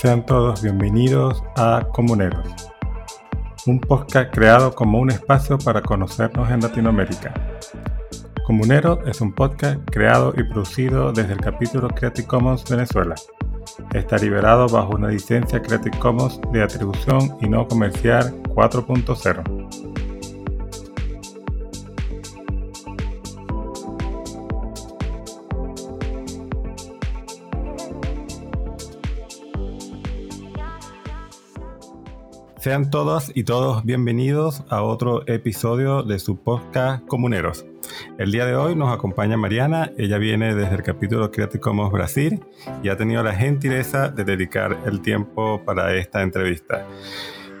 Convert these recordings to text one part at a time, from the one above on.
Sean todos bienvenidos a Comuneros, un podcast creado como un espacio para conocernos en Latinoamérica. Comuneros es un podcast creado y producido desde el capítulo Creative Commons Venezuela. Está liberado bajo una licencia Creative Commons de atribución y no comercial 4.0. Sean todas y todos bienvenidos a otro episodio de su podcast Comuneros. El día de hoy nos acompaña Mariana, ella viene desde el capítulo Creative Commons Brasil y ha tenido la gentileza de dedicar el tiempo para esta entrevista.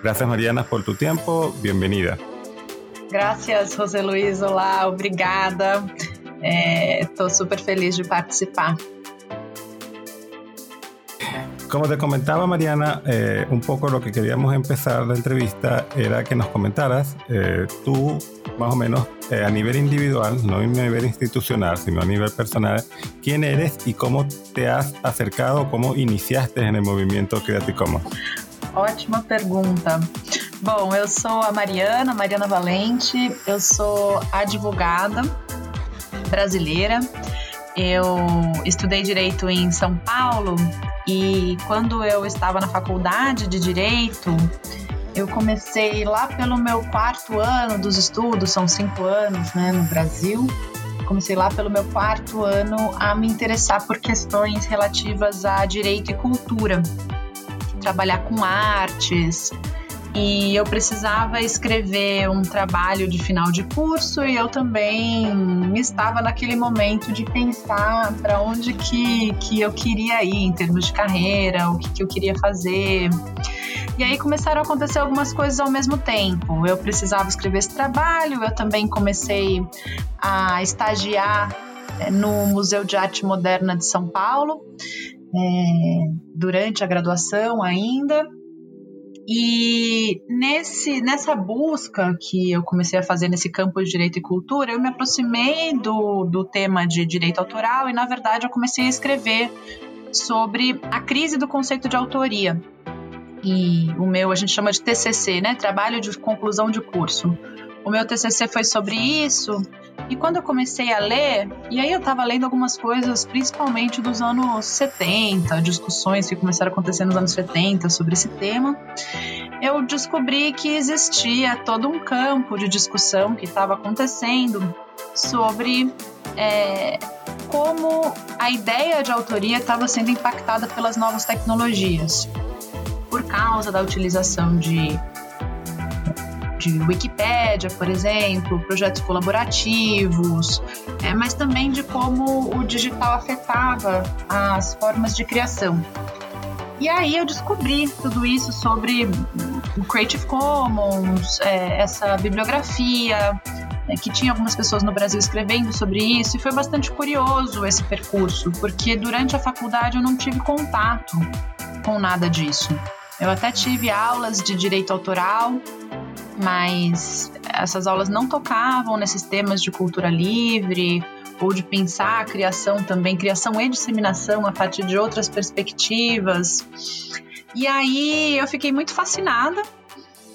Gracias Mariana por tu tiempo, bienvenida. Gracias José Luis, hola, obrigada. Estou super feliz de participar. Como te comentaba Mariana, eh, un poco lo que queríamos empezar la entrevista era que nos comentaras eh, tú, más o menos eh, a nivel individual, no a nivel institucional, sino a nivel personal, quién eres y cómo te has acercado, cómo iniciaste en el movimiento Creative Commons. Ótima pergunta. Bom, eu sou a Mariana, Mariana Valente, eu sou advogada brasileira. Eu estudei direito em São Paulo e quando eu estava na faculdade de Direito, eu comecei lá pelo meu quarto ano dos estudos, são cinco anos né, no Brasil. Comecei lá pelo meu quarto ano a me interessar por questões relativas a direito e cultura, trabalhar com artes, e eu precisava escrever um trabalho de final de curso e eu também estava naquele momento de pensar para onde que, que eu queria ir em termos de carreira, o que, que eu queria fazer. E aí começaram a acontecer algumas coisas ao mesmo tempo. Eu precisava escrever esse trabalho, eu também comecei a estagiar é, no Museu de Arte Moderna de São Paulo, é, durante a graduação ainda. E nesse, nessa busca que eu comecei a fazer nesse campo de direito e cultura, eu me aproximei do, do tema de direito autoral e, na verdade, eu comecei a escrever sobre a crise do conceito de autoria. E o meu, a gente chama de TCC, né? Trabalho de conclusão de curso. O meu TCC foi sobre isso. E quando eu comecei a ler, e aí eu estava lendo algumas coisas, principalmente dos anos 70, discussões que começaram a acontecer nos anos 70 sobre esse tema, eu descobri que existia todo um campo de discussão que estava acontecendo sobre é, como a ideia de autoria estava sendo impactada pelas novas tecnologias, por causa da utilização de de Wikipédia, por exemplo, projetos colaborativos, é, mas também de como o digital afetava as formas de criação. E aí eu descobri tudo isso sobre o Creative Commons, é, essa bibliografia, é, que tinha algumas pessoas no Brasil escrevendo sobre isso, e foi bastante curioso esse percurso, porque durante a faculdade eu não tive contato com nada disso. Eu até tive aulas de direito autoral, mas essas aulas não tocavam nesses temas de cultura livre ou de pensar a criação também, criação e disseminação a partir de outras perspectivas. E aí eu fiquei muito fascinada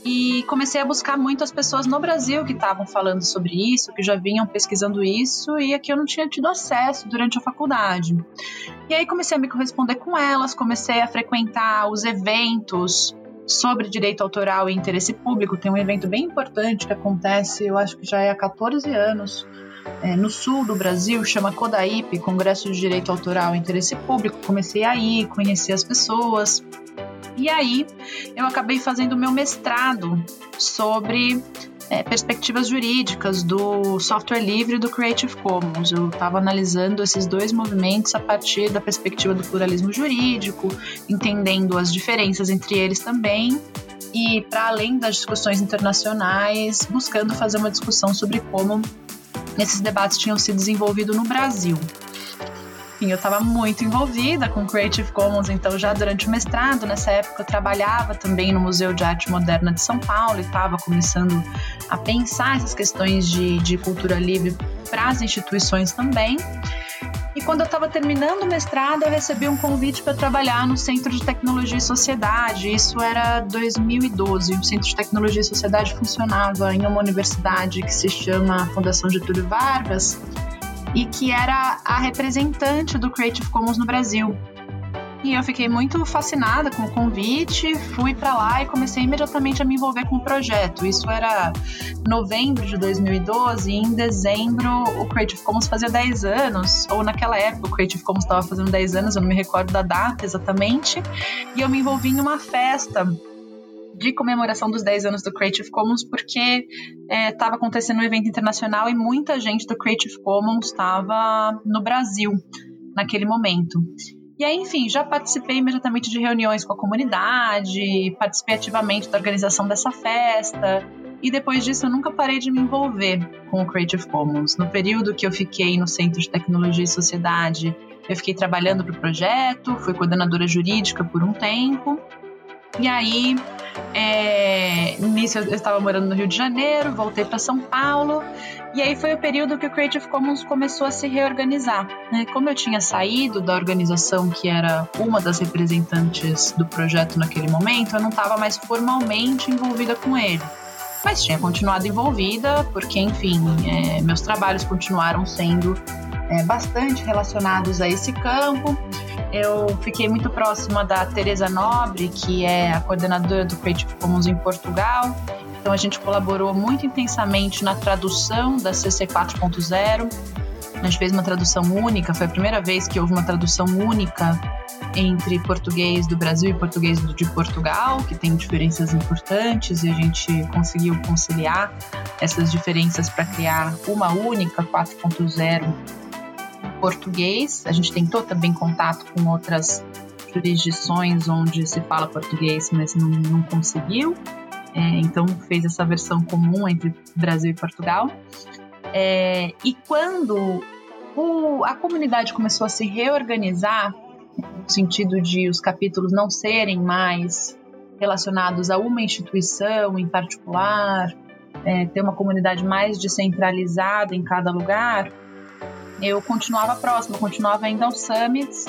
e comecei a buscar muito as pessoas no Brasil que estavam falando sobre isso, que já vinham pesquisando isso e aqui eu não tinha tido acesso durante a faculdade. E aí comecei a me corresponder com elas, comecei a frequentar os eventos sobre direito autoral e interesse público. Tem um evento bem importante que acontece, eu acho que já é há 14 anos, é, no sul do Brasil, chama CODAIP, Congresso de Direito Autoral e Interesse Público. Comecei aí, conheci as pessoas. E aí eu acabei fazendo meu mestrado sobre é, perspectivas jurídicas do software livre e do Creative Commons. Eu estava analisando esses dois movimentos a partir da perspectiva do pluralismo jurídico, entendendo as diferenças entre eles também e, para além das discussões internacionais, buscando fazer uma discussão sobre como esses debates tinham se desenvolvido no Brasil enfim, eu estava muito envolvida com Creative Commons, então já durante o mestrado, nessa época eu trabalhava também no Museu de Arte Moderna de São Paulo e estava começando a pensar essas questões de, de cultura livre para as instituições também. E quando eu estava terminando o mestrado, eu recebi um convite para trabalhar no Centro de Tecnologia e Sociedade. Isso era 2012. O Centro de Tecnologia e Sociedade funcionava em uma universidade que se chama Fundação Getúlio Vargas e que era a representante do Creative Commons no Brasil. E eu fiquei muito fascinada com o convite, fui para lá e comecei imediatamente a me envolver com o projeto. Isso era novembro de 2012 e em dezembro o Creative Commons fazia 10 anos, ou naquela época o Creative Commons estava fazendo 10 anos, eu não me recordo da data exatamente, e eu me envolvi em uma festa de comemoração dos 10 anos do Creative Commons, porque estava é, acontecendo um evento internacional e muita gente do Creative Commons estava no Brasil naquele momento. E aí, enfim, já participei imediatamente de reuniões com a comunidade, participei ativamente da organização dessa festa. E depois disso, eu nunca parei de me envolver com o Creative Commons. No período que eu fiquei no Centro de Tecnologia e Sociedade, eu fiquei trabalhando para o projeto, fui coordenadora jurídica por um tempo. E aí, é, nisso eu estava morando no Rio de Janeiro, voltei para São Paulo, e aí foi o período que o Creative Commons começou a se reorganizar. Né? Como eu tinha saído da organização que era uma das representantes do projeto naquele momento, eu não estava mais formalmente envolvida com ele. Mas tinha continuado envolvida, porque, enfim, é, meus trabalhos continuaram sendo é, bastante relacionados a esse campo. Eu fiquei muito próxima da Teresa Nobre, que é a coordenadora do Creative Commons em Portugal. Então a gente colaborou muito intensamente na tradução da CC 4.0. A gente fez uma tradução única, foi a primeira vez que houve uma tradução única entre português do Brasil e português de Portugal, que tem diferenças importantes, e a gente conseguiu conciliar essas diferenças para criar uma única 4.0 português. A gente tentou também contato com outras jurisdições onde se fala português, mas não, não conseguiu. É, então fez essa versão comum entre Brasil e Portugal. É, e quando o, a comunidade começou a se reorganizar, no sentido de os capítulos não serem mais relacionados a uma instituição em particular, é, ter uma comunidade mais descentralizada em cada lugar, eu continuava próxima, continuava indo aos summits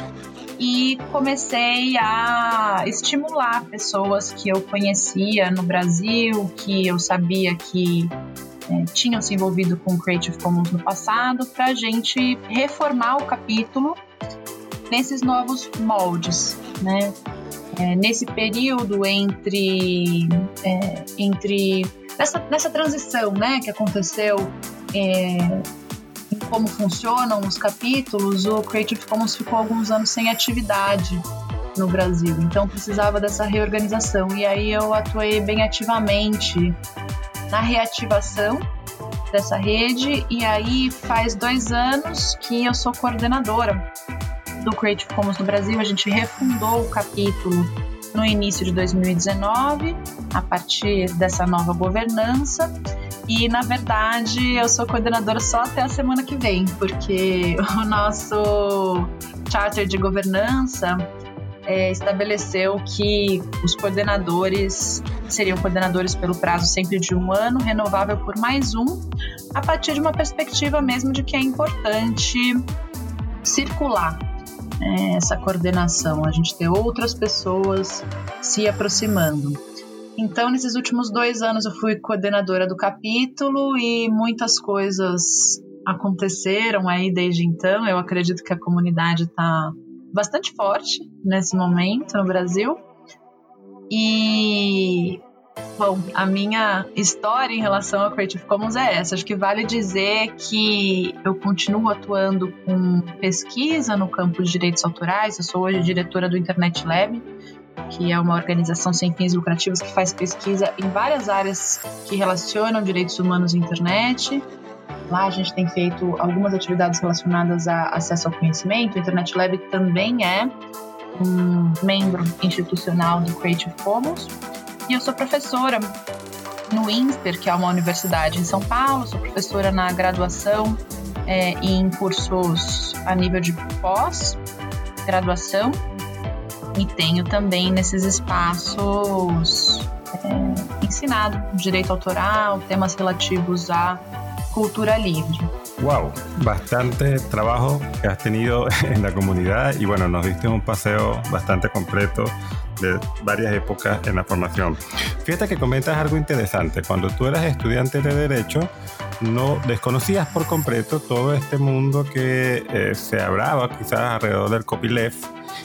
e comecei a estimular pessoas que eu conhecia no Brasil, que eu sabia que é, tinham se envolvido com Creative Commons no passado, para a gente reformar o capítulo nesses novos moldes, né? É, nesse período entre é, entre nessa, nessa transição, né, que aconteceu é, como funcionam os capítulos, o Creative Commons ficou alguns anos sem atividade no Brasil, então precisava dessa reorganização. E aí eu atuei bem ativamente na reativação dessa rede, e aí faz dois anos que eu sou coordenadora do Creative Commons no Brasil. A gente refundou o capítulo no início de 2019, a partir dessa nova governança. E na verdade eu sou coordenadora só até a semana que vem, porque o nosso charter de governança é, estabeleceu que os coordenadores seriam coordenadores pelo prazo sempre de um ano, renovável por mais um, a partir de uma perspectiva mesmo de que é importante circular é, essa coordenação, a gente ter outras pessoas se aproximando. Então, nesses últimos dois anos, eu fui coordenadora do capítulo e muitas coisas aconteceram aí desde então. Eu acredito que a comunidade está bastante forte nesse momento no Brasil. E, bom, a minha história em relação ao Creative Commons é essa. Acho que vale dizer que eu continuo atuando com pesquisa no campo de direitos autorais. Eu sou hoje diretora do Internet Lab que é uma organização sem fins lucrativos que faz pesquisa em várias áreas que relacionam direitos humanos e internet. Lá a gente tem feito algumas atividades relacionadas a acesso ao conhecimento. O Internet Lab também é um membro institucional do Creative Commons. E eu sou professora no INSPER, que é uma universidade em São Paulo. Sou professora na graduação é, em cursos a nível de pós-graduação e tenho também nesses espaços é, ensinado direito autoral, temas relativos a cultura livre. Wow, bastante trabajo que has tenido en la comunidad y bueno, nos diste un paseo bastante completo de varias épocas en la formación. Fíjate que comentas algo interesante. Cuando tú eras estudiante de Derecho, no desconocías por completo todo este mundo que eh, se hablaba quizás alrededor del copyleft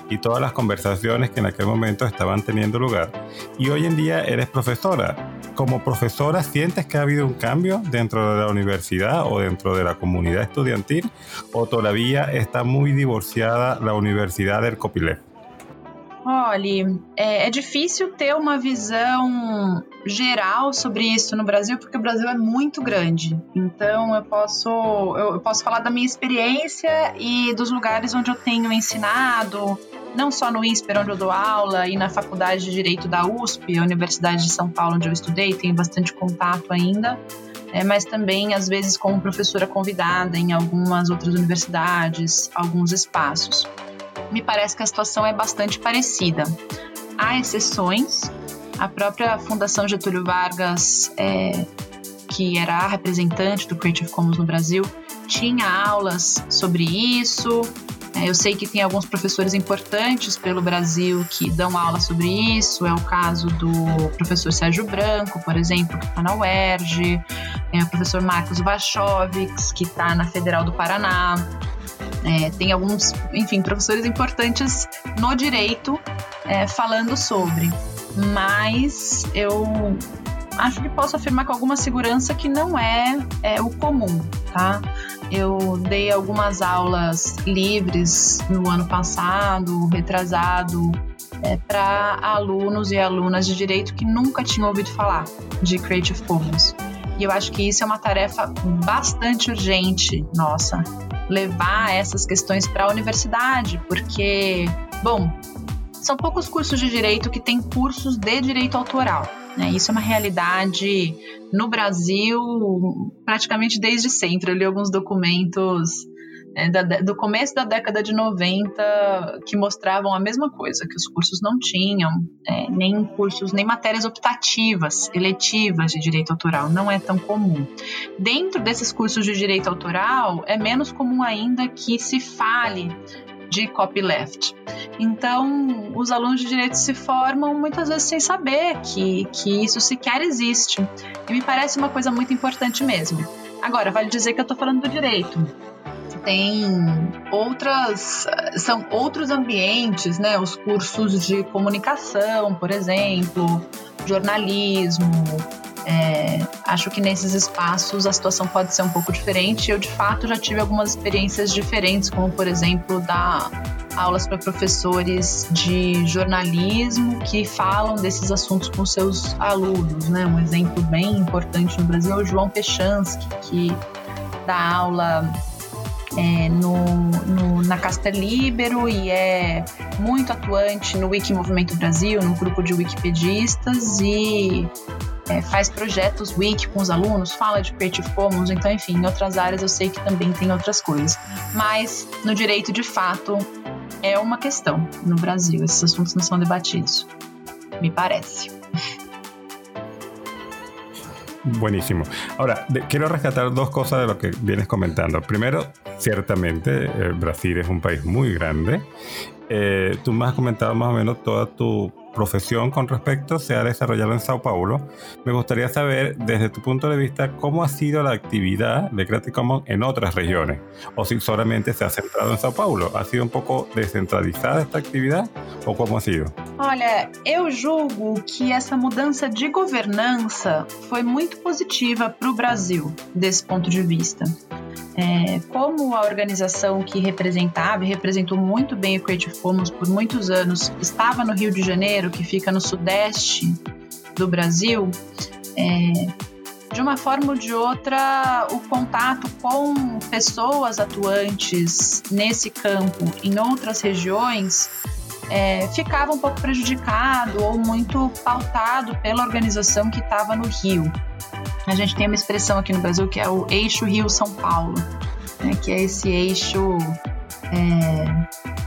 y todas las conversaciones que en aquel momento estaban teniendo lugar. Y hoy en día eres profesora. Como profesora, ¿sientes que ha habido un cambio dentro de la universidad o dentro de la comunidad estudiantil? ¿O todavía está muy divorciada la universidad del copyleft? Olha, é, é, difícil ter uma visão geral sobre isso no Brasil, porque o Brasil é muito grande. Então eu posso, eu, posso falar da minha experiência e dos lugares onde eu tenho ensinado, não só no INSPER, onde eu dou aula, e na Faculdade de Direito da USP, a Universidade de São Paulo, onde eu estudei, tenho bastante contato ainda. É, mas também, às vezes, como professora convidada em algumas outras universidades, alguns espaços me parece que a situação é bastante parecida. Há exceções, a própria Fundação Getúlio Vargas, é, que era a representante do Creative Commons no Brasil, tinha aulas sobre isso. É, eu sei que tem alguns professores importantes pelo Brasil que dão aula sobre isso. É o caso do professor Sérgio Branco, por exemplo, que está na UERJ, é o professor Marcos Vachovics, que está na Federal do Paraná. É, tem alguns, enfim, professores importantes no direito é, falando sobre, mas eu acho que posso afirmar com alguma segurança que não é, é o comum, tá? Eu dei algumas aulas livres no ano passado, retrasado, é, para alunos e alunas de direito que nunca tinham ouvido falar de Creative Commons. E eu acho que isso é uma tarefa bastante urgente nossa, levar essas questões para a universidade, porque, bom, são poucos cursos de direito que têm cursos de direito autoral. Né? Isso é uma realidade no Brasil praticamente desde sempre. Eu li alguns documentos é, da, do começo da década de 90 que mostravam a mesma coisa, que os cursos não tinham é, nem cursos, nem matérias optativas, eletivas de direito autoral, não é tão comum. Dentro desses cursos de direito autoral, é menos comum ainda que se fale de copyleft. Então, os alunos de direito se formam muitas vezes sem saber que, que isso sequer existe. E me parece uma coisa muito importante mesmo. Agora, vale dizer que eu estou falando do direito tem outras são outros ambientes, né? Os cursos de comunicação, por exemplo, jornalismo. É, acho que nesses espaços a situação pode ser um pouco diferente. Eu de fato já tive algumas experiências diferentes, como por exemplo dar aulas para professores de jornalismo que falam desses assuntos com seus alunos, né? Um exemplo bem importante no Brasil é o João Pechansky, que dá aula é, no, no, na Casta Libero e é muito atuante no Wiki Movimento Brasil, no grupo de wikipedistas e é, faz projetos wiki com os alunos, fala de Creative então, enfim, em outras áreas eu sei que também tem outras coisas. Mas no direito, de fato, é uma questão no Brasil, esses assuntos não são debatidos, me parece. Buenísimo. Ahora, quiero rescatar dos cosas de lo que vienes comentando. Primero, ciertamente, eh, Brasil es un país muy grande. Eh, tú me has comentado más o menos toda tu profesión con respecto se ha desarrollado en Sao Paulo. Me gustaría saber, desde tu punto de vista, cómo ha sido la actividad de Creative Commons en otras regiones, o si solamente se ha centrado en Sao Paulo. ¿Ha sido un pouco descentralizada esta atividade ou como ha sido? Olha, eu julgo que essa mudança de governança foi muito positiva para o Brasil, desse ponto de vista. É, como a organização que representava e representou muito bem o Creative Commons por muitos anos estava no Rio de Janeiro, que fica no sudeste do Brasil, é, de uma forma ou de outra, o contato com pessoas atuantes nesse campo em outras regiões é, ficava um pouco prejudicado ou muito pautado pela organização que estava no Rio. A gente tem uma expressão aqui no Brasil que é o eixo Rio-São Paulo, né, que é esse eixo é,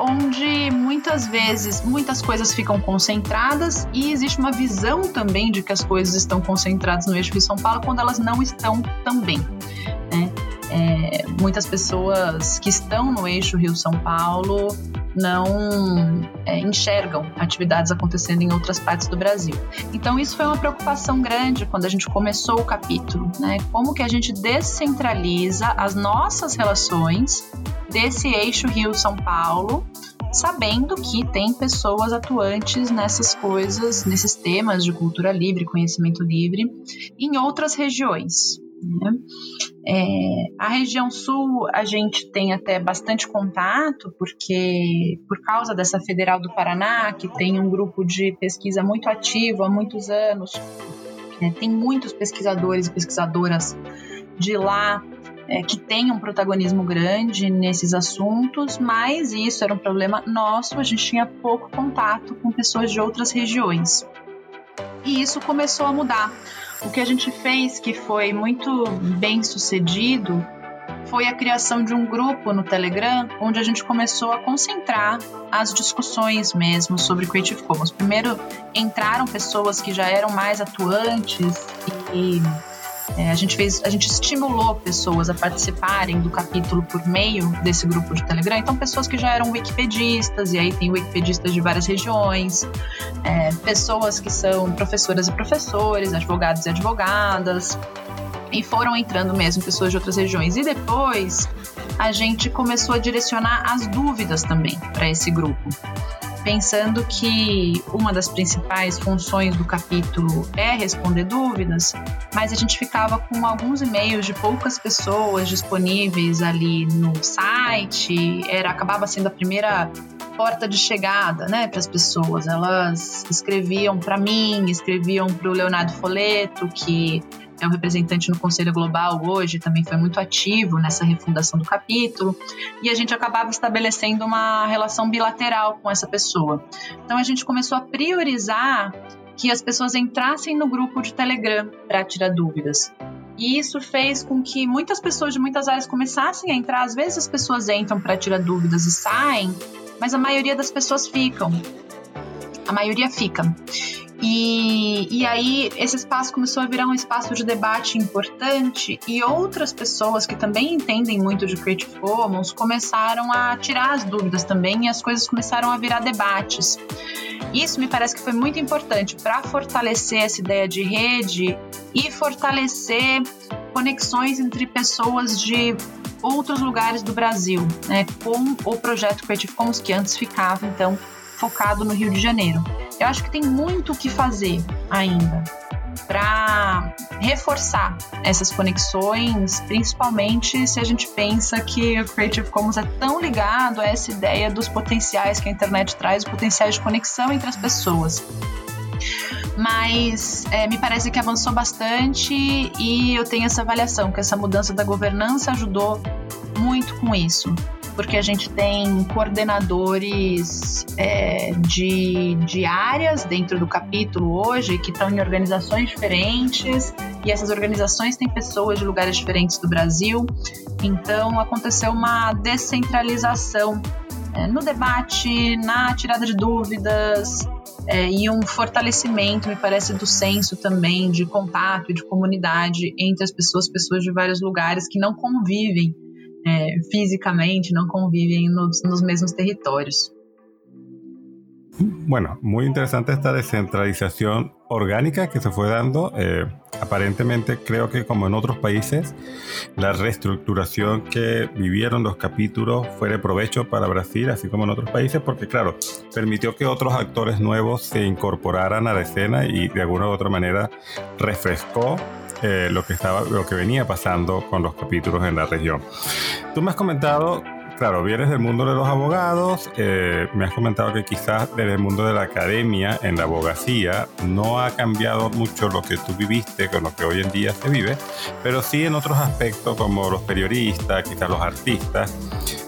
onde muitas vezes muitas coisas ficam concentradas e existe uma visão também de que as coisas estão concentradas no eixo Rio-São Paulo quando elas não estão também. Né? É, muitas pessoas que estão no eixo Rio-São Paulo não é, enxergam atividades acontecendo em outras partes do Brasil. Então isso foi uma preocupação grande quando a gente começou o capítulo, né? Como que a gente descentraliza as nossas relações desse eixo Rio-São Paulo, sabendo que tem pessoas atuantes nessas coisas, nesses temas de cultura livre, conhecimento livre, em outras regiões. Né? É, a região sul a gente tem até bastante contato, porque por causa dessa Federal do Paraná, que tem um grupo de pesquisa muito ativo há muitos anos, é, tem muitos pesquisadores e pesquisadoras de lá é, que têm um protagonismo grande nesses assuntos, mas isso era um problema nosso, a gente tinha pouco contato com pessoas de outras regiões. E isso começou a mudar o que a gente fez, que foi muito bem sucedido, foi a criação de um grupo no Telegram, onde a gente começou a concentrar as discussões mesmo sobre Creative Commons. Primeiro entraram pessoas que já eram mais atuantes e é, a gente fez, a gente estimulou pessoas a participarem do capítulo por meio desse grupo de Telegram. Então, pessoas que já eram wikipedistas, e aí tem wikipedistas de várias regiões, é, pessoas que são professoras e professores, advogados e advogadas, e foram entrando mesmo pessoas de outras regiões. E depois a gente começou a direcionar as dúvidas também para esse grupo pensando que uma das principais funções do capítulo é responder dúvidas, mas a gente ficava com alguns e-mails de poucas pessoas disponíveis ali no site, era acabava sendo a primeira porta de chegada, né, para as pessoas. Elas escreviam para mim, escreviam para o Leonardo Foleto, que é o representante no Conselho Global hoje, também foi muito ativo nessa refundação do capítulo, e a gente acabava estabelecendo uma relação bilateral com essa pessoa. Então a gente começou a priorizar que as pessoas entrassem no grupo de Telegram para tirar dúvidas. E isso fez com que muitas pessoas de muitas áreas começassem a entrar. Às vezes as pessoas entram para tirar dúvidas e saem, mas a maioria das pessoas ficam. A maioria fica. E, e aí esse espaço começou a virar um espaço de debate importante e outras pessoas que também entendem muito de Creative Commons começaram a tirar as dúvidas também e as coisas começaram a virar debates. Isso me parece que foi muito importante para fortalecer essa ideia de rede e fortalecer conexões entre pessoas de outros lugares do Brasil, né, com o projeto Creative Commons que antes ficava então focado no Rio de Janeiro. Eu acho que tem muito o que fazer ainda para reforçar essas conexões, principalmente se a gente pensa que o Creative Commons é tão ligado a essa ideia dos potenciais que a internet traz, potenciais de conexão entre as pessoas. Mas é, me parece que avançou bastante e eu tenho essa avaliação que essa mudança da governança ajudou muito com isso porque a gente tem coordenadores é, de, de áreas dentro do capítulo hoje que estão em organizações diferentes e essas organizações têm pessoas de lugares diferentes do Brasil. Então aconteceu uma descentralização é, no debate, na tirada de dúvidas. É, e um fortalecimento, me parece, do senso também de contato e de comunidade entre as pessoas, pessoas de vários lugares que não convivem é, fisicamente, no convivem nos, los mismos territorios. Bueno, muy interesante esta descentralización orgánica que se fue dando. Eh, aparentemente creo que como en otros países, la reestructuración que vivieron los capítulos fue de provecho para Brasil, así como en otros países, porque claro, permitió que otros actores nuevos se incorporaran a la escena y de alguna u otra manera refrescó eh, lo, que estaba, lo que venía pasando con los capítulos en la región. Tú me has comentado, claro, vienes del mundo de los abogados, eh, me has comentado que quizás desde el mundo de la academia, en la abogacía, no ha cambiado mucho lo que tú viviste con lo que hoy en día se vive, pero sí en otros aspectos como los periodistas, quizás los artistas.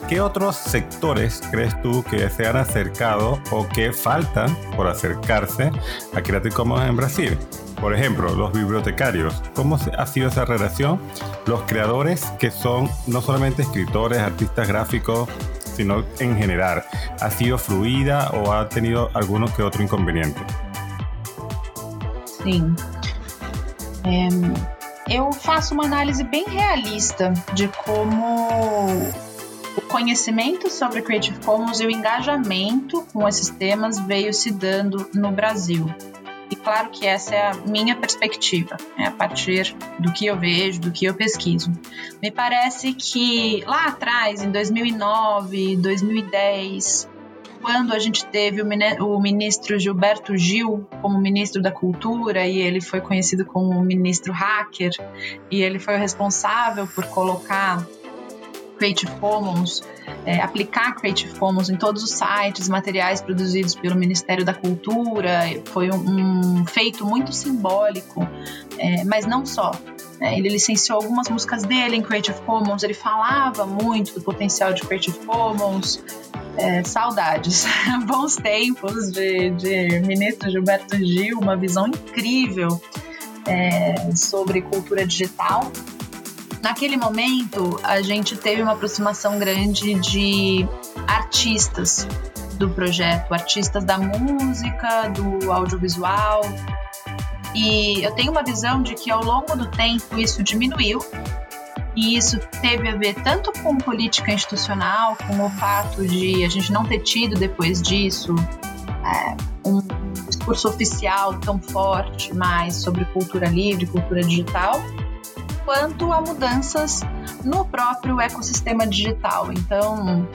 ¿Qué otros sectores crees tú que se han acercado o que faltan por acercarse a Creative Commons en Brasil? Por ejemplo, los bibliotecarios. ¿Cómo ha sido esa relación? Los creadores que son no solamente escritores, artistas gráficos, sino en general. ¿Ha sido fluida o ha tenido alguno que otro inconveniente? Sim. É, eu faço uma análise bem realista de como o conhecimento sobre Creative Commons e o engajamento com esses temas veio se dando no Brasil. E claro que essa é a minha perspectiva, né, a partir do que eu vejo, do que eu pesquiso. Me parece que lá atrás, em 2009, 2010, quando a gente teve o ministro Gilberto Gil como ministro da Cultura e ele foi conhecido como ministro hacker e ele foi o responsável por colocar Creative Commons, é, aplicar Creative Commons em todos os sites, materiais produzidos pelo Ministério da Cultura, foi um, um feito muito simbólico, é, mas não só. É, ele licenciou algumas músicas dele em Creative Commons, ele falava muito do potencial de Creative Commons, é, saudades, bons tempos de, de ministro Gilberto Gil, uma visão incrível é, sobre cultura digital. Naquele momento, a gente teve uma aproximação grande de artistas do projeto, artistas da música, do audiovisual. E eu tenho uma visão de que ao longo do tempo isso diminuiu e isso teve a ver tanto com política institucional, com o fato de a gente não ter tido depois disso é, um discurso oficial tão forte mais sobre cultura livre, cultura digital, quanto a mudanças no próprio ecossistema digital. Então,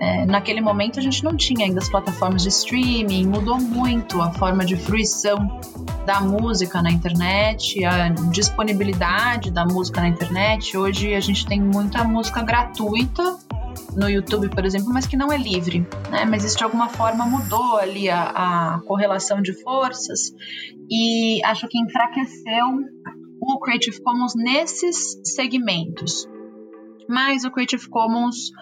é, naquele momento a gente não tinha ainda as plataformas de streaming, mudou muito a forma de fruição da música na internet, a disponibilidade da música na internet. Hoje a gente tem muita música gratuita no YouTube, por exemplo, mas que não é livre, né? Mas isso de alguma forma mudou ali a, a correlação de forças e acho que enfraqueceu o Creative Commons nesses segmentos. Mas o Creative Commons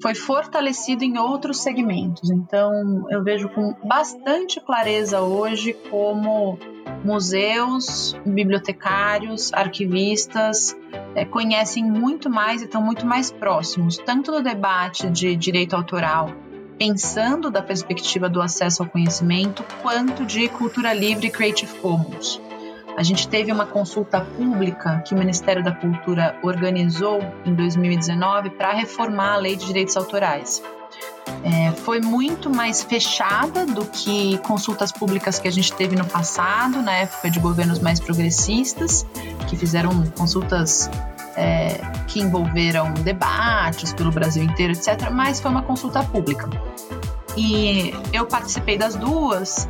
foi fortalecido em outros segmentos. Então, eu vejo com bastante clareza hoje como museus, bibliotecários, arquivistas é, conhecem muito mais e estão muito mais próximos, tanto no debate de direito autoral, pensando da perspectiva do acesso ao conhecimento, quanto de cultura livre e Creative Commons. A gente teve uma consulta pública que o Ministério da Cultura organizou em 2019 para reformar a lei de direitos autorais. É, foi muito mais fechada do que consultas públicas que a gente teve no passado, na época de governos mais progressistas, que fizeram consultas é, que envolveram debates pelo Brasil inteiro, etc. Mas foi uma consulta pública. E eu participei das duas,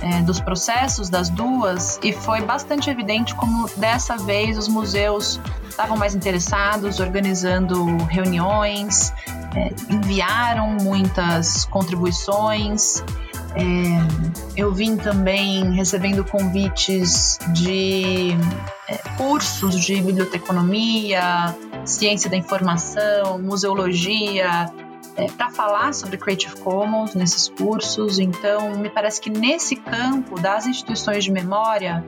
é, dos processos das duas e foi bastante evidente como dessa vez os museus estavam mais interessados, organizando reuniões, é, enviaram muitas contribuições. É, eu vim também recebendo convites de é, cursos de biblioteconomia, ciência da informação, museologia, é, para falar sobre Creative Commons nesses cursos. Então, me parece que nesse campo das instituições de memória,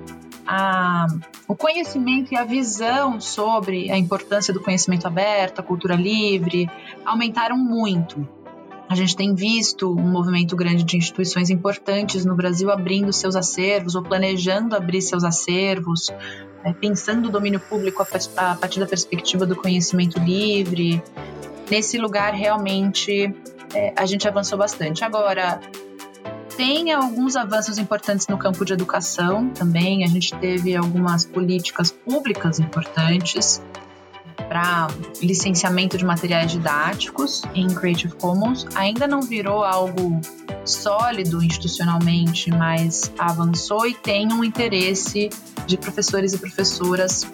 a, o conhecimento e a visão sobre a importância do conhecimento aberto, a cultura livre, aumentaram muito. A gente tem visto um movimento grande de instituições importantes no Brasil abrindo seus acervos ou planejando abrir seus acervos, é, pensando o domínio público a, partir da perspectiva do conhecimento livre nesse lugar realmente é, a gente avançou bastante. Agora, tem alguns avanços importantes no campo de educação também. A gente teve algumas políticas públicas importantes para licenciamento de materiais didáticos em Creative Commons. Ainda não virou algo sólido institucionalmente, mas avançou e tem um interesse de professores e professoras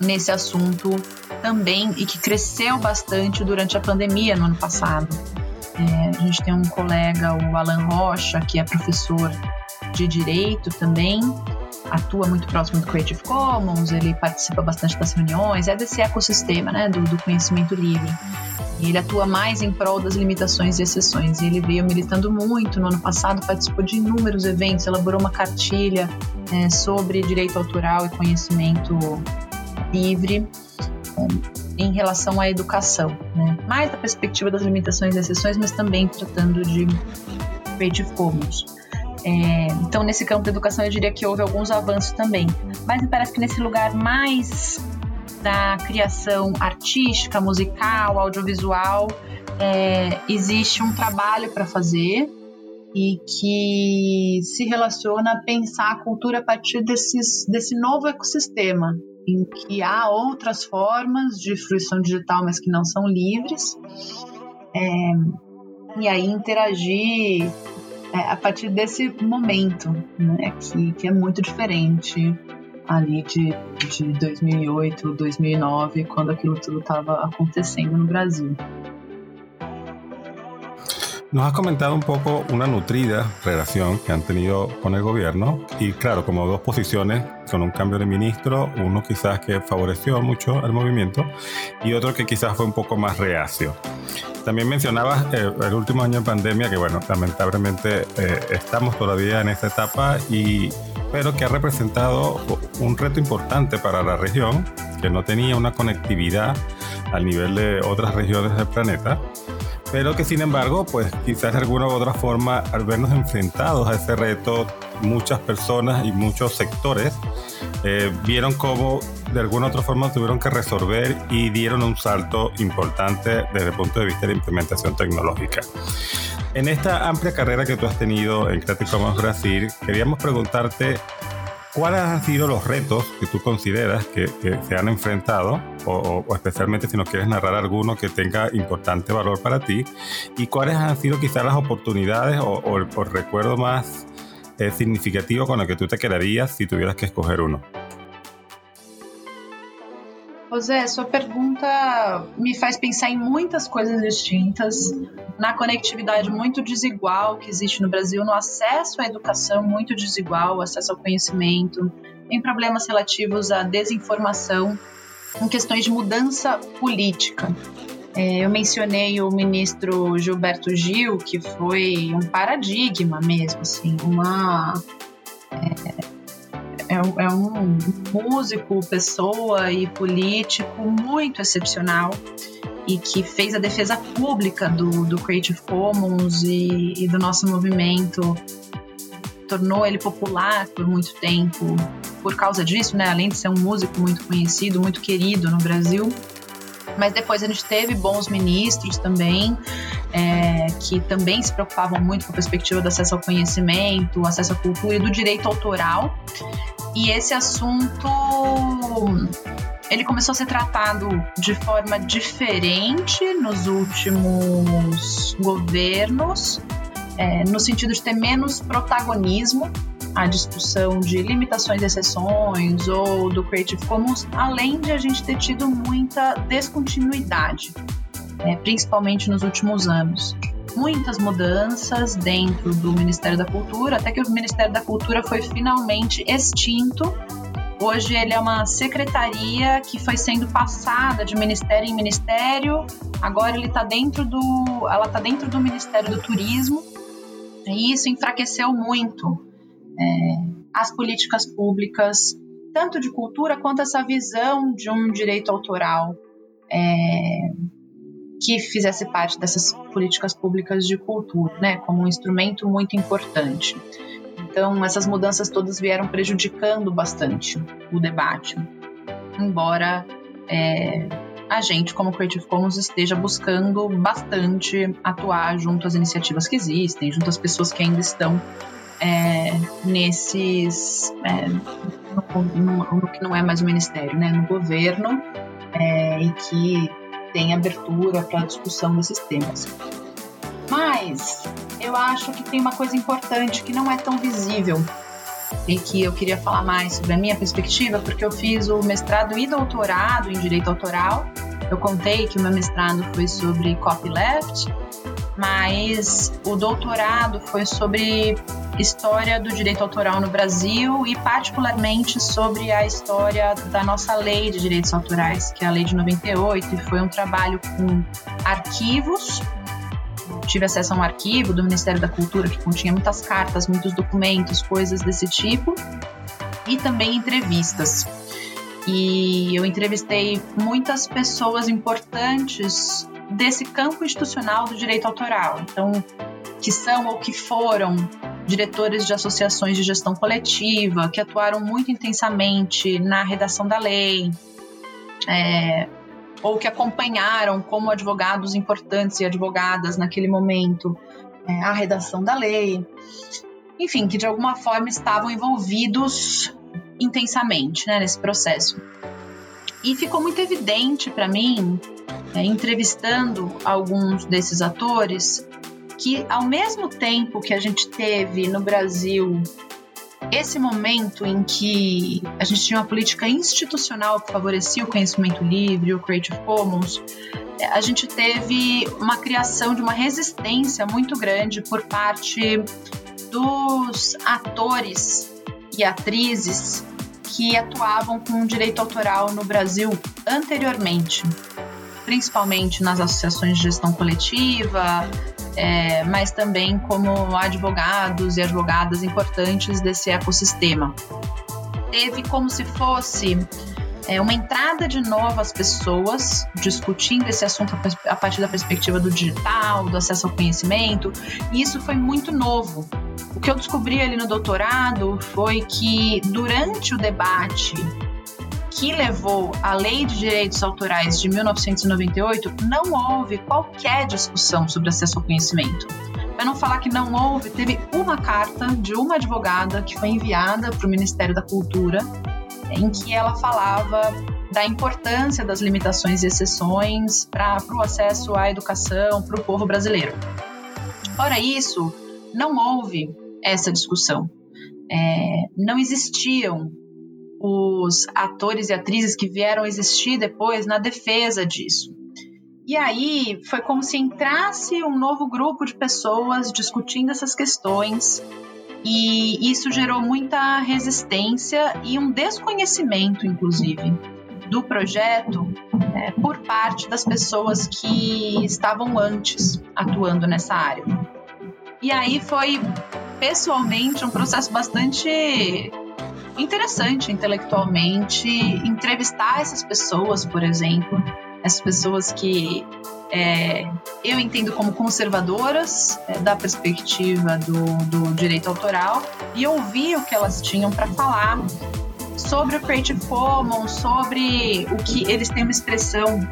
nesse assunto também e que cresceu bastante durante a pandemia no ano passado. É, a gente tem um colega, o Alan Rocha, que é professor de direito também, atua muito próximo do Creative Commons, ele participa bastante das reuniões, é desse ecossistema né, do, do conhecimento livre. E ele atua mais em prol das limitações e exceções. E ele veio militando muito no ano passado, participou de inúmeros eventos, elaborou uma cartilha é, sobre direito autoral e conhecimento livre. em relação à educação, né? mais da perspectiva das limitações e exceções, mas também tratando de Creative Commons. É, então, nesse campo da educação, eu diria que houve alguns avanços também. Mas me parece que nesse lugar mais da criação artística, musical, audiovisual, é, existe um trabalho para fazer e que se relaciona a pensar a cultura a partir desses, desse novo ecossistema, em que há outras formas de fruição digital, mas que não são livres. É, e aí interagir é, a partir desse momento, né, que, que é muito diferente ali de, de 2008, 2009, quando aquilo tudo estava acontecendo no Brasil. Nos has comentado un poco una nutrida relación que han tenido con el gobierno y claro, como dos posiciones con un cambio de ministro, uno quizás que favoreció mucho al movimiento y otro que quizás fue un poco más reacio. También mencionabas eh, el último año de pandemia, que bueno, lamentablemente eh, estamos todavía en esta etapa, y, pero que ha representado un reto importante para la región, no tenía una conectividad al nivel de otras regiones del planeta pero que sin embargo, pues quizás de alguna u otra forma, al vernos enfrentados a ese reto, muchas personas y muchos sectores eh, vieron cómo de alguna u otra forma tuvieron que resolver y dieron un salto importante desde el punto de vista de la implementación tecnológica. En esta amplia carrera que tú has tenido en Creative Commons Brasil, queríamos preguntarte ¿Cuáles han sido los retos que tú consideras que, se han enfrentado, o, especialmente si nos quieres narrar alguno que tenga importante valor para ti? ¿Y cuáles han sido quizás las oportunidades o, el, recuerdo más eh, significativo con el que tú te quedarías si tuvieras que escoger uno? José, sua pergunta me faz pensar em muitas coisas distintas, na conectividade muito desigual que existe no Brasil, no acesso à educação muito desigual, acesso ao conhecimento, em problemas relativos à desinformação, em questões de mudança política. É, eu mencionei o ministro Gilberto Gil, que foi um paradigma mesmo, assim, uma. É, é, um músico, pessoa e político muito excepcional e que fez a defesa pública do, do Creative Commons e, e do nosso movimento, tornou ele popular por muito tempo por causa disso, né? Além de ser um músico muito conhecido, muito querido no Brasil. Mas depois a gente teve bons ministros também, é, que também se preocupavam muito com a perspectiva do acesso ao conhecimento, acesso à cultura e do direito autoral. E esse assunto ele começou a ser tratado de forma diferente nos últimos governos, é, no sentido de ter menos protagonismo a discussão de limitações e exceções ou do Creative Commons, além de a gente ter tido muita descontinuidade, é, principalmente nos últimos anos muitas mudanças dentro do Ministério da Cultura, até que o Ministério da Cultura foi finalmente extinto. Hoje ele é uma secretaria que foi sendo passada de ministério em ministério. Agora ele está dentro do, ela está dentro do Ministério do Turismo. E isso enfraqueceu muito é, as políticas públicas, tanto de cultura quanto essa visão de um direito autoral. É, que fizesse parte dessas políticas públicas de cultura, né, como um instrumento muito importante. Então, essas mudanças todas vieram prejudicando bastante o debate, embora é, a gente, como Creative Commons, esteja buscando bastante atuar junto às iniciativas que existem, junto às pessoas que ainda estão é, nesses. É, no, no, no, que não é mais o ministério, né, no governo, é, e que tem abertura para discussão desses temas. Mas eu acho que tem uma coisa importante que não é tão visível e que eu queria falar mais sobre a minha perspectiva, porque eu fiz o mestrado e doutorado em direito autoral. Eu contei que o meu mestrado foi sobre copyleft mas o doutorado foi sobre história do direito autoral no Brasil e particularmente sobre a história da nossa lei de direitos autorais, que é a lei de 98, e foi um trabalho com arquivos. Tive acesso a um arquivo do Ministério da Cultura que continha muitas cartas, muitos documentos, coisas desse tipo, e também entrevistas. E eu entrevistei muitas pessoas importantes desse campo institucional do direito autoral. Então, que são ou que foram diretores de associações de gestão coletiva, que atuaram muito intensamente na redação da lei, é, ou que acompanharam como advogados importantes e advogadas naquele momento é, a redação da lei. Enfim, que de alguma forma estavam envolvidos intensamente né, nesse processo. E ficou muito evidente para mim, é, entrevistando alguns desses atores, que ao mesmo tempo que a gente teve no Brasil esse momento em que a gente tinha uma política institucional que favorecia o conhecimento livre, o Creative Commons, é, a gente teve uma criação de uma resistência muito grande por parte dos atores e atrizes que atuavam com direito autoral no Brasil anteriormente, principalmente nas associações de gestão coletiva, é, mas também como advogados e advogadas importantes desse ecossistema. Teve como se fosse é, uma entrada de novas pessoas discutindo esse assunto a partir da perspectiva do digital, do acesso ao conhecimento, e isso foi muito novo. O que eu descobri ali no doutorado foi que durante o debate que levou à Lei de Direitos Autorais de 1998, não houve qualquer discussão sobre acesso ao conhecimento. Para não falar que não houve, teve uma carta de uma advogada que foi enviada para o Ministério da Cultura em que ela falava da importância das limitações e exceções para o acesso à educação para o povo brasileiro. Fora isso, não houve essa discussão. É, não existiam os atores e atrizes que vieram existir depois na defesa disso. E aí foi como se entrasse um novo grupo de pessoas discutindo essas questões e isso gerou muita resistência e um desconhecimento, inclusive, do projeto é, por parte das pessoas que estavam antes atuando nessa área. E aí foi, pessoalmente, um processo bastante interessante intelectualmente entrevistar essas pessoas, por exemplo, essas pessoas que é, eu entendo como conservadoras é, da perspectiva do, do direito autoral e ouvir o que elas tinham para falar sobre o Creative Commons, sobre o que eles têm uma expressão,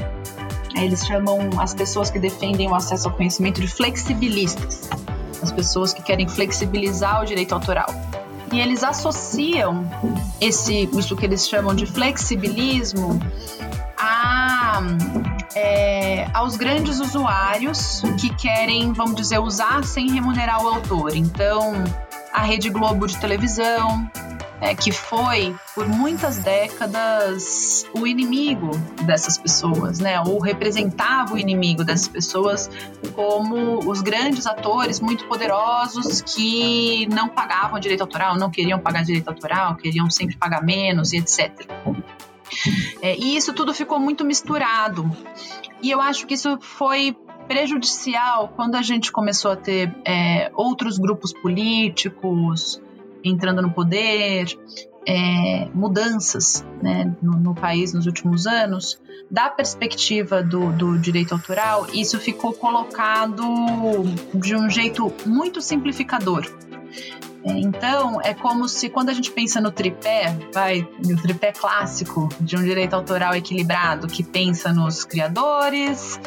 eles chamam as pessoas que defendem o acesso ao conhecimento de flexibilistas, as pessoas que querem flexibilizar o direito autoral. E eles associam esse, isso que eles chamam de flexibilismo a, é, aos grandes usuários que querem, vamos dizer, usar sem remunerar o autor. Então, a Rede Globo de televisão, é, que foi por muitas décadas o inimigo dessas pessoas, né? Ou representava o inimigo dessas pessoas como os grandes atores muito poderosos que não pagavam direito autoral, não queriam pagar direito autoral, queriam sempre pagar menos e etc. É, e isso tudo ficou muito misturado. E eu acho que isso foi prejudicial quando a gente começou a ter é, outros grupos políticos entrando no poder, é, mudanças né, no, no, país nos últimos anos, da perspectiva do, do, direito autoral, isso ficou colocado de um jeito muito simplificador. Então, é como se quando a gente pensa no tripé, vai, no tripé clássico de um direito autoral equilibrado, que pensa nos criadores,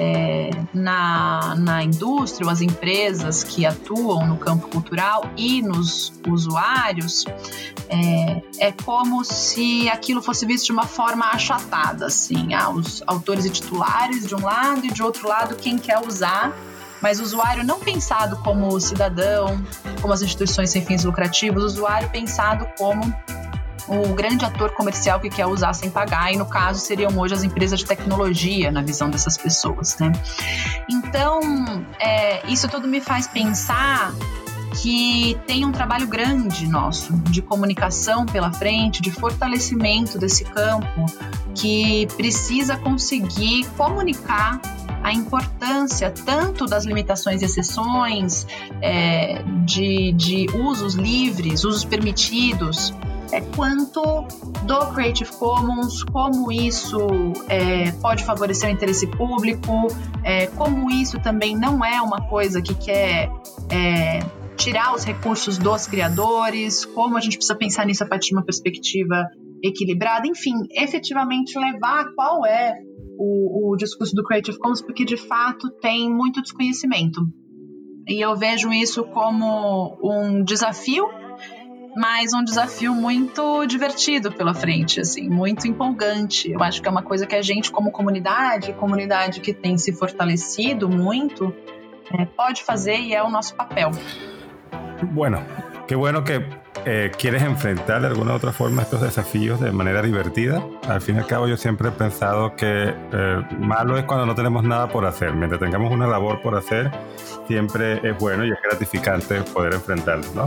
é, na, na indústria, ou as empresas que atuam no campo cultural e nos usuários, é, é como se aquilo fosse visto de uma forma achatada, assim, ah, os autores e titulares de um lado e de outro lado quem quer usar mas o usuário não pensado como cidadão, como as instituições sem fins lucrativos, o usuário pensado como o grande ator comercial que quer usar sem pagar, e no caso seriam hoje as empresas de tecnologia, na visão dessas pessoas. Né? Então, é, isso tudo me faz pensar que tem um trabalho grande nosso de comunicação pela frente, de fortalecimento desse campo, que precisa conseguir comunicar a importância tanto das limitações e exceções, é, de, de usos livres, usos permitidos, é, quanto do Creative Commons, como isso é, pode favorecer o interesse público, é, como isso também não é uma coisa que quer é, tirar os recursos dos criadores, como a gente precisa pensar nisso a partir de uma perspectiva equilibrada, enfim, efetivamente levar qual é o, o discurso do Creative Commons, porque de fato tem muito desconhecimento. E eu vejo isso como um desafio mas um desafio muito divertido pela frente, assim, muito empolgante. Eu acho que é uma coisa que a gente, como comunidade, comunidade que tem se fortalecido muito, é, pode fazer e é o nosso papel. Bueno, qué bueno que eh, quieres enfrentar de alguna u otra forma estos desafíos de manera divertida. Al fin y al cabo yo siempre he pensado que eh, malo es cuando no tenemos nada por hacer. Mientras tengamos una labor por hacer, siempre es bueno y es gratificante poder enfrentarlo, ¿no?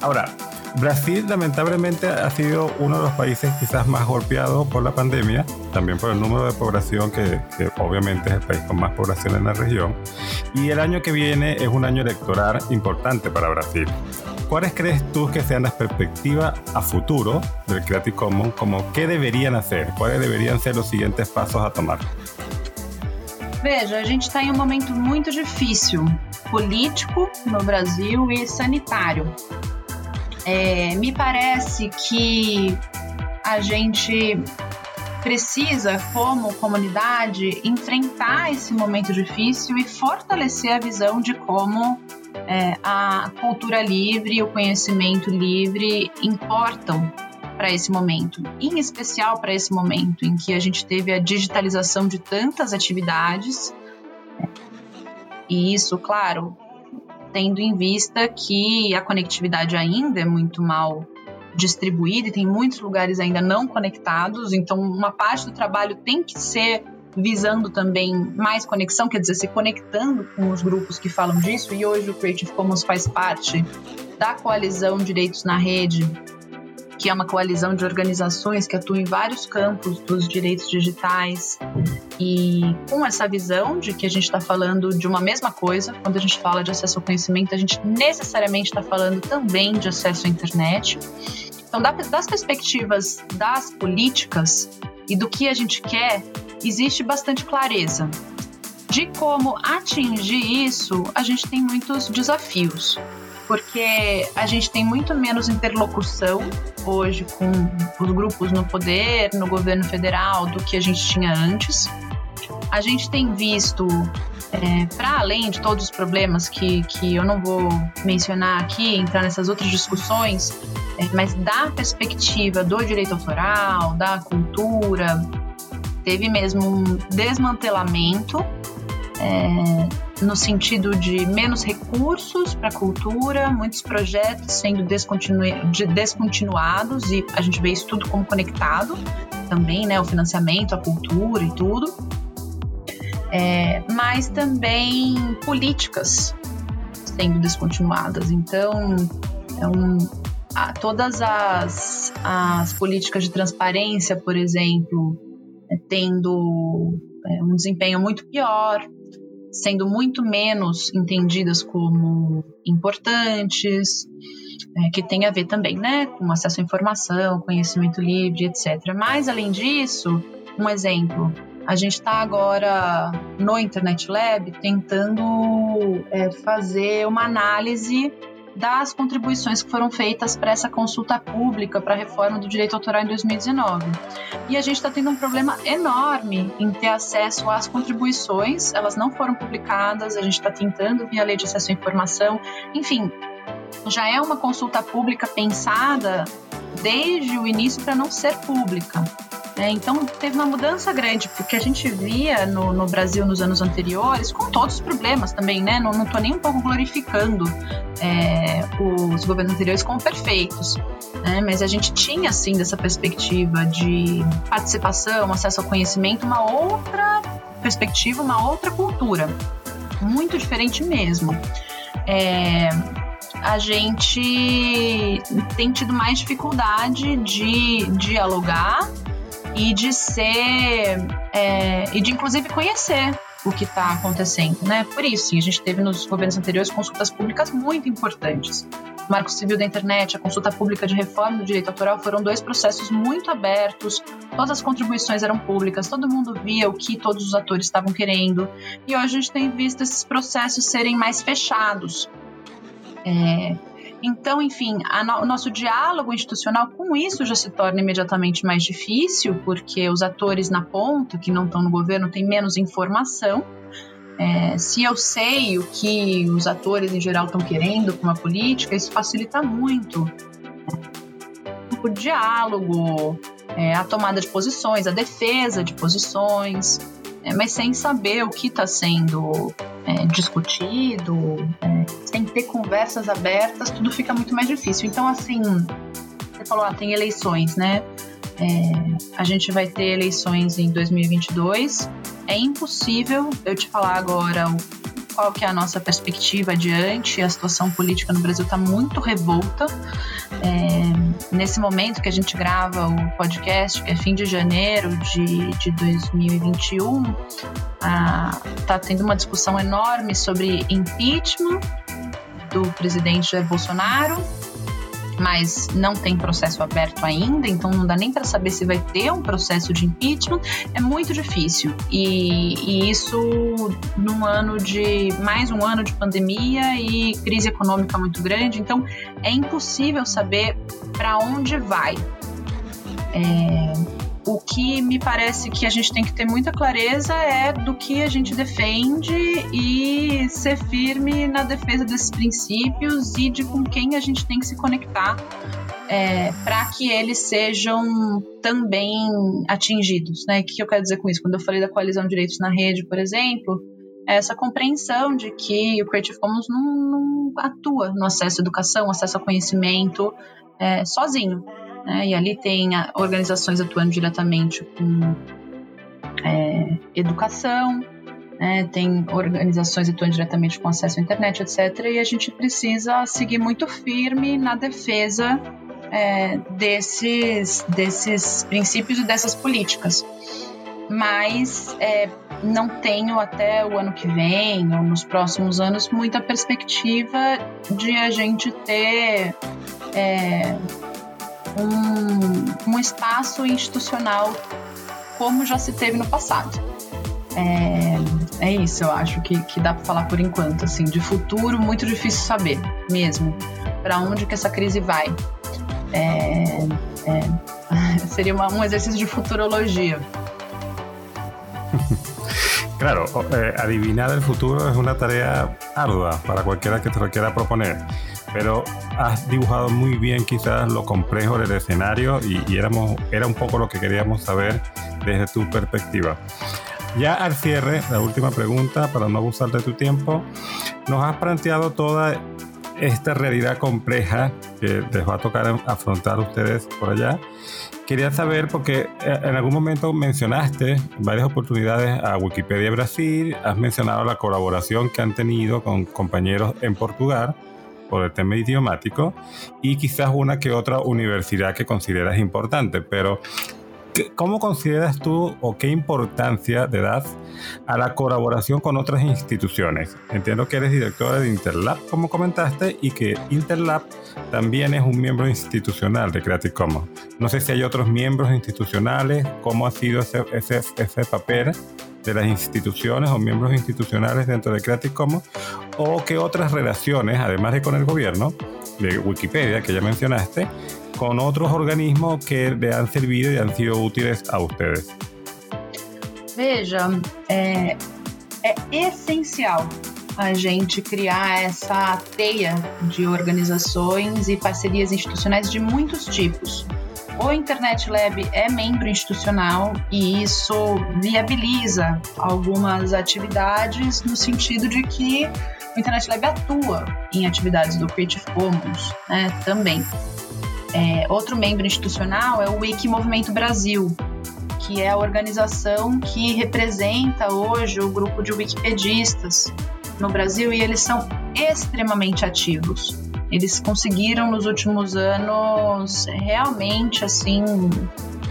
Ahora, Brasil lamentablemente ha sido uno de los países quizás más golpeados por la pandemia, también por el número de población que, obviamente es el país con más población en la región. Y el año que viene es un año electoral importante para Brasil. ¿Cuáles crees tú que sean las perspectivas a futuro del Creative Commons? Como qué deberían hacer? ¿Cuáles deberían ser los siguientes pasos a tomar? Veja, a gente está em um momento muito difícil, político no Brasil e sanitário. É, me parece que a gente precisa, como comunidade, enfrentar esse momento difícil e fortalecer a visão de como é, a cultura livre o conhecimento livre importam para esse momento, em especial para esse momento em que a gente teve a digitalização de tantas atividades. E isso, claro, tendo em vista que a conectividade ainda é muito mal distribuída e tem muitos lugares ainda não conectados, então uma parte do trabalho tem que ser visando também mais conexão, quer dizer, se conectando com os grupos que falam disso, e hoje o Creative Commons faz parte da coalizão Direitos na Rede, que é uma coalizão de organizações que atuam em vários campos dos direitos digitais e com essa visão de que a gente está falando de uma mesma coisa, quando a gente fala de acesso ao conhecimento, a gente necessariamente está falando também de acesso à internet. Então, das perspectivas das políticas e do que a gente quer, existe bastante clareza. De como atingir isso, a gente tem muitos desafios porque a gente tem muito menos interlocução hoje com os grupos no poder, no governo federal, do que a gente tinha antes. A gente tem visto, é, para além de todos os problemas que, que eu não vou mencionar aqui, entrar nessas outras discussões, é, mas da perspectiva do direito autoral, da cultura, teve mesmo um desmantelamento é, no sentido de menos recursos para a cultura, muitos projetos sendo descontinu descontinuados e a gente vê isso tudo como conectado também, né, o financiamento, a cultura e tudo, é, mas também políticas sendo descontinuadas. Então, é um, a, todas as, as políticas de transparência, por exemplo, é, tendo é, um desempenho muito pior, sendo muito menos entendidas como importantes, é, que tem a ver também né, com acesso à informação, conhecimento livre, etc. Mas, além disso, um exemplo, a gente está agora no Internet Lab tentando é, fazer uma análise das contribuições que foram feitas para essa consulta pública para a reforma do direito autoral em 2019. E a gente está tendo um problema enorme em ter acesso às contribuições, elas não foram publicadas, a gente está tentando via lei de acesso à informação, enfim. Já é uma consulta pública pensada desde o início para não ser pública. É, então teve uma mudança grande, porque a gente via no, no, Brasil nos anos anteriores, com todos os problemas também, né? Não, tô nem um pouco glorificando é, os governos anteriores como perfeitos, né? Mas a gente tinha, assim, dessa perspectiva de participação, acesso ao conhecimento, uma outra perspectiva, uma outra cultura, muito diferente mesmo. É, a gente tem tido mais dificuldade de dialogar e de ser é, e de inclusive conhecer o que está acontecendo, né? Por isso, a gente teve nos governos anteriores consultas públicas muito importantes. Marco Civil da Internet, a consulta pública de reforma do direito autoral foram dois processos muito abertos, todas as contribuições eram públicas, todo mundo via o que todos os atores estavam querendo, e hoje a gente tem visto esses processos serem mais fechados. É, então, enfim, no, o nosso diálogo institucional com isso já se torna imediatamente mais difícil, porque os atores na ponta, que não estão no governo, têm menos informação. É, se eu sei o que os atores em geral estão querendo com a política, isso facilita muito o diálogo, é, a tomada de posições, a defesa de posições, é, mas sem saber o que está sendo é, discutido, é, sem ter conversas abertas, tudo fica muito mais difícil. Então, assim, você falou, ah, tem eleições, né? É, a gente vai ter eleições em 2022. É impossível eu te falar agora qual que é a nossa perspectiva adiante. A situação política no Brasil está muito revolta. É, nesse momento que a gente grava o podcast, que é fim de janeiro de, de 2021, está tendo uma discussão enorme sobre impeachment do presidente Jair Bolsonaro mas não tem processo aberto ainda, então não dá nem para saber se vai ter um processo de impeachment, é muito difícil. E, e, isso num ano de mais um ano de pandemia e crise econômica muito grande, então é impossível saber para onde vai. É, o que me parece que a gente tem que ter muita clareza é do que a gente defende e ser firme na defesa desses princípios e de com quem a gente tem que se conectar é, para que eles sejam também atingidos. Né? O que eu quero dizer com isso? Quando eu falei da coalizão de direitos na rede, por exemplo, é essa compreensão de que o Creative Commons não, não atua no acesso à educação, acesso ao conhecimento é, sozinho. Né? E ali tem organizações atuando diretamente com é, educação, né? tem organizações atuando diretamente com acesso à internet, etc. E a gente precisa seguir muito firme na defesa é, desses, desses princípios e dessas políticas. Mas é, não tenho até o ano que vem ou nos próximos anos muita perspectiva de a gente ter é, um, um espaço institucional como já se teve no passado. É, é isso, eu acho que, que dá para falar por enquanto. Assim, de futuro, muito difícil saber mesmo para onde que essa crise vai. É, é, seria uma, um exercício de futurologia. Claro, eh, adivinar el futuro es una tarea ardua para cualquiera que te lo quiera proponer. Pero has dibujado muy bien quizás lo complejo del escenario y, éramos, era un poco lo que queríamos saber desde tu perspectiva. Ya al cierre, la última pregunta, para no abusar de tu tiempo, nos has planteado toda esta realidad compleja que les va a tocar afrontar ustedes por allá. Quería saber, porque eh, en algún momento mencionaste en varias oportunidades a Wikipedia Brasil, has mencionado la colaboración que han tenido con compañeros en Portugal por el tema idiomático y quizás una que otra universidad que consideras importante, pero ¿cómo consideras tú o qué importancia le das a la colaboración con otras instituciones? Entiendo que eres directora de Interlab, como comentaste, y que Interlab también es un miembro institucional de Creative Commons. No sé si hay otros miembros institucionales, cómo ha sido ese, ese, ese papel de las instituciones o miembros institucionales dentro de Creative Commons o qué otras relaciones, además de con el gobierno, de Wikipedia que ya mencionaste, con otros organismos que le han servido y han sido útiles a ustedes. Veja, é, é essencial a gente criar essa teia de organizações e parcerias institucionais de muitos tipos. O Internet Lab é membro institucional e isso viabiliza algumas atividades no sentido de que o Internet Lab atua em atividades do Creative Commons né, também. É, outro membro institucional é o Wiki Movimento Brasil, que é a organização que representa hoje o grupo de wikipedistas no Brasil e eles são extremamente ativos. Eles conseguiram nos últimos anos realmente assim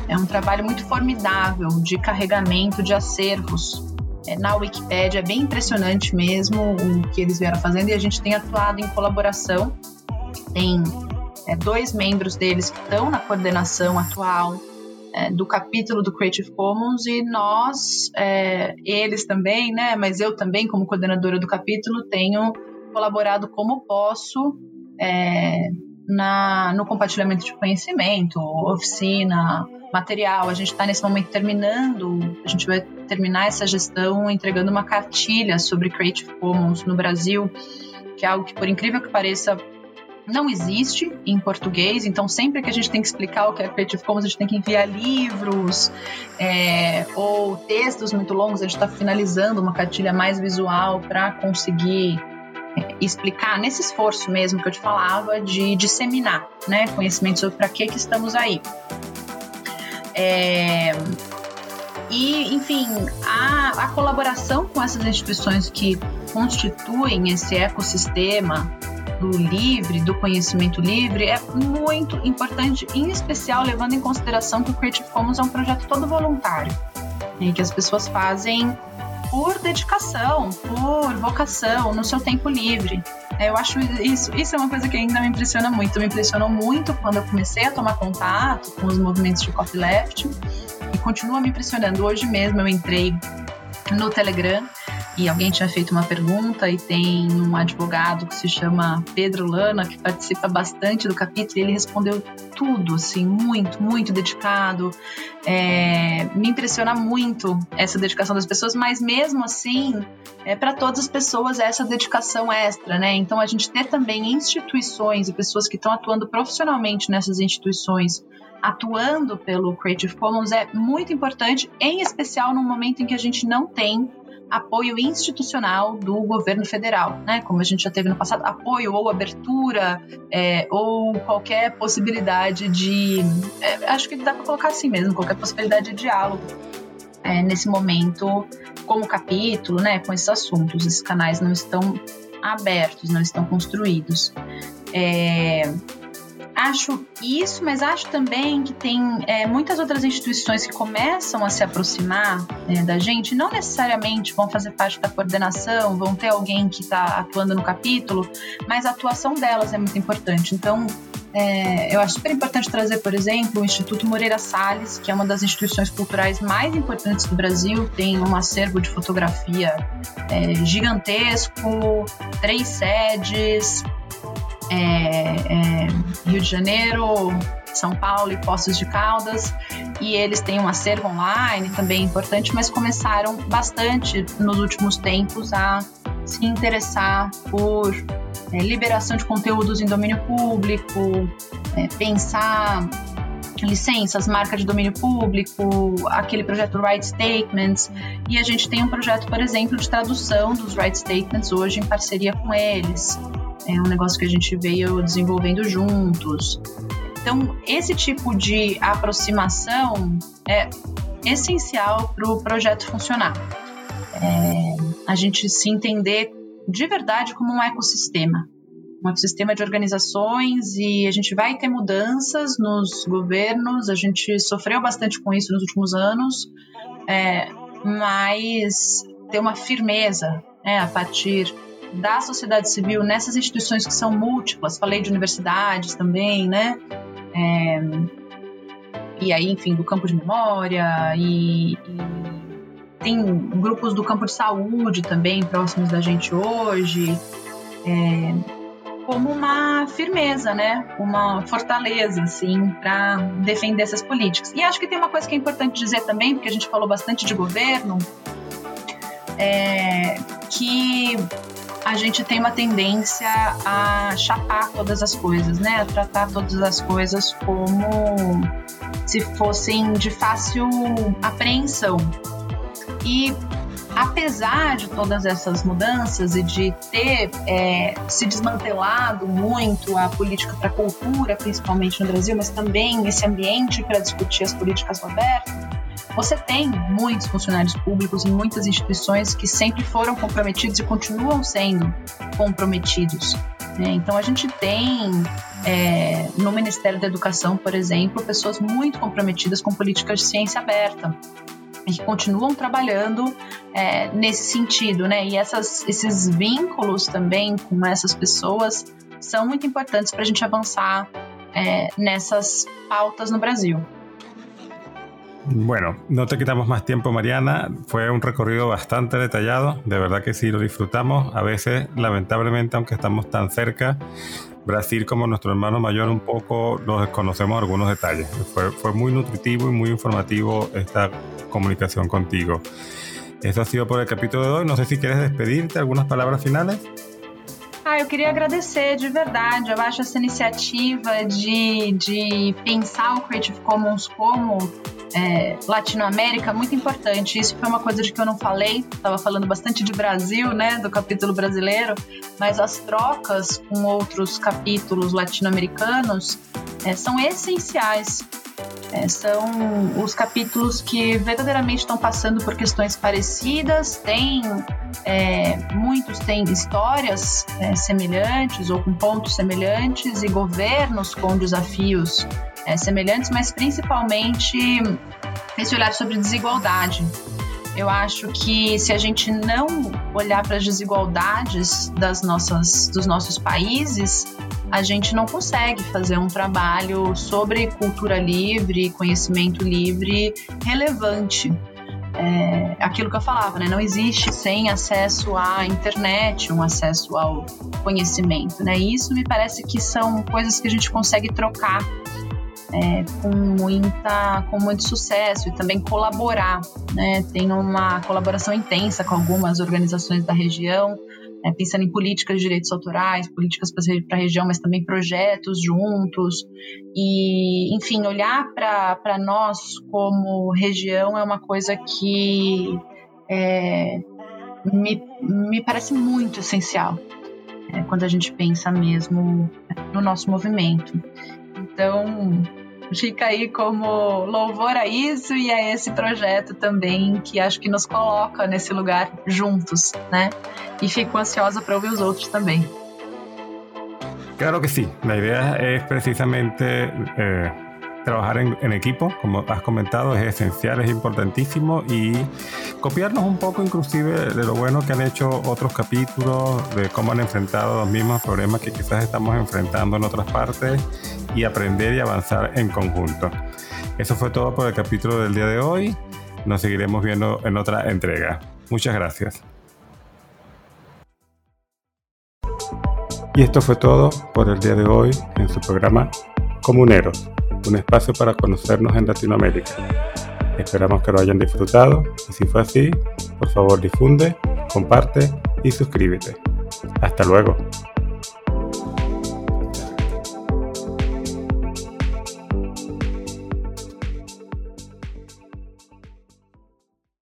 é um trabalho muito formidável de carregamento de acervos é, na Wikipédia. É bem impressionante mesmo o que eles vieram fazendo e a gente tem atuado em colaboração tem é, dois membros deles que estão na coordenação atual é, do capítulo do Creative Commons e nós, é, eles também, né? Mas eu também, como coordenadora do capítulo, tenho colaborado como posso é, na, no compartilhamento de conhecimento, oficina, material. A gente está nesse momento terminando, a gente vai terminar essa gestão entregando uma cartilha sobre Creative Commons no Brasil, que é algo que, por incrível que pareça, não existe em português, então sempre que a gente tem que explicar o que é Creative Commons, a gente tem que enviar livros é, ou textos muito longos, a gente está finalizando uma cartilha mais visual para conseguir explicar nesse esforço mesmo que eu te falava de disseminar né, conhecimento sobre para que, que estamos aí. É, e, enfim, a, a colaboração com essas instituições que constituem esse ecossistema do livre, do conhecimento livre, é muito importante, em especial levando em consideração que o Creative Commons é um projeto todo voluntário, e que as pessoas fazem por dedicação, por vocação, no seu tempo livre. É, eu acho isso, isso é uma coisa que ainda me impressiona muito. Me impressionou muito quando eu comecei a tomar contato com os movimentos de copyleft e continua me impressionando. Hoje mesmo eu entrei no Telegram e alguém tinha feito uma pergunta e tem um advogado que se chama Pedro Lana que participa bastante do capítulo e ele respondeu tudo, assim, muito, muito dedicado. É, me impressiona muito essa dedicação das pessoas, mas mesmo assim, é para todas as pessoas essa dedicação extra, né? Então a gente ter também instituições e pessoas que estão atuando profissionalmente nessas instituições atuando pelo Creative Commons é muito importante, em especial no momento em que a gente não tem apoio institucional do governo federal, né? Como a gente já teve no passado, apoio ou abertura é, ou qualquer possibilidade de, é, acho que dá para colocar assim mesmo, qualquer possibilidade de diálogo é, nesse momento, como capítulo, né? Com esses assuntos, esses canais não estão abertos, não estão construídos. É, acho isso, mas acho também que tem é, muitas outras instituições que começam a se aproximar é, da gente, não necessariamente vão fazer parte da coordenação, vão ter alguém que está atuando no capítulo, mas a atuação delas é muito importante. Então, é, eu acho super importante trazer, por exemplo, o Instituto Moreira Salles, que é uma das instituições culturais mais importantes do Brasil, tem um acervo de fotografia é, gigantesco, três sedes, é, é, Rio de Janeiro, São Paulo e Poços de Caldas, e eles têm um acervo online também importante, mas começaram bastante nos últimos tempos a se interessar por é, liberação de conteúdos em domínio público, é, pensar licenças, marca de domínio público, aquele projeto Right Statements, e a gente tem um projeto, por exemplo, de tradução dos Right Statements hoje em parceria com eles é um negócio que a gente veio desenvolvendo juntos. Então, esse tipo de aproximação é essencial para o projeto funcionar. É, a gente se entender de verdade como um ecossistema um ecossistema de organizações e a gente vai ter mudanças nos governos, a gente sofreu bastante com isso nos últimos anos, é, mas ter uma firmeza né, a partir da sociedade civil nessas instituições que são múltiplas, falei de universidades também, né? É, e aí, enfim, do campo de memória e, e, tem grupos do campo de saúde também próximos da gente hoje, é, como uma firmeza, né? Uma fortaleza, assim, para defender essas políticas. E acho que tem uma coisa que é importante dizer também, porque a gente falou bastante de governo, é, que a gente tem uma tendência a chapar todas as coisas, né? A tratar todas as coisas como se fossem de fácil apreensão. E apesar de todas essas mudanças e de ter é, se desmantelado muito a política para a cultura, principalmente no Brasil, mas também esse ambiente para discutir as políticas abertas, você tem muitos funcionários públicos e muitas instituições que sempre foram comprometidos e continuam sendo comprometidos. Né? Então, a gente tem é, no Ministério da Educação, por exemplo, pessoas muito comprometidas com políticas de ciência aberta e que continuam trabalhando é, nesse sentido, né? E essas, esses vínculos também com essas pessoas são muito importantes para a gente avançar é, nessas pautas no Brasil. Bueno, no te quitamos más tiempo, Mariana. Fue un recorrido bastante detallado. De verdad que sí lo disfrutamos. A veces, lamentablemente, aunque estamos tan cerca, Brasil como nuestro hermano mayor un poco nos desconocemos algunos detalles. Fue, fue muy nutritivo y muy informativo esta comunicación contigo. Eso ha sido por el capítulo de hoy. No sé si quieres despedirte, algunas palabras finales. Ah, eu queria agradecer de verdade. Eu acho essa iniciativa de, de pensar o Creative Commons como é, Latinoamérica muito importante. Isso foi uma coisa de que eu não falei. Estava falando bastante de Brasil, né, do capítulo brasileiro, mas as trocas com outros capítulos latino-americanos é, são essenciais é, são os capítulos que verdadeiramente estão passando por questões parecidas, tem é, muitos têm histórias é, semelhantes ou com pontos semelhantes e governos com desafios é, semelhantes, mas principalmente esse olhar sobre desigualdade. Eu acho que se a gente não olhar para as desigualdades das nossas, dos nossos países, a gente não consegue fazer um trabalho sobre cultura livre, conhecimento livre relevante. É, aquilo que eu falava, né? Não existe sem acesso à internet, um acesso ao conhecimento, né? Isso me parece que são coisas que a gente consegue trocar é, com muita, com muito sucesso e também colaborar, né? Tem uma colaboração intensa com algumas organizações da região é, pensando em políticas de direitos autorais, políticas para a região, mas também projetos juntos. E, enfim, olhar para nós como região é uma coisa que é, me, me parece muito essencial é, quando a gente pensa mesmo no nosso movimento. Então, fica aí como louvor a isso e a esse projeto também, que acho que nos coloca nesse lugar juntos, né? E fico ansiosa para ouvir os outros também. Claro que sí, la idea es precisamente eh, trabajar en, equipo, como has comentado, es esencial, es importantísimo y copiarnos un poco inclusive de lo bueno que han hecho otros capítulos, de cómo han enfrentado los mismos problemas que quizás estamos enfrentando en otras partes y aprender y avanzar en conjunto. Eso fue todo por el capítulo del día de hoy. Nos seguiremos viendo en otra entrega. Muchas gracias. Y esto fue todo por el día de hoy en su programa Comuneros, un espacio para conocernos en Latinoamérica. Esperamos que lo hayan disfrutado y si fue así, por favor difunde, comparte y suscríbete. Hasta luego.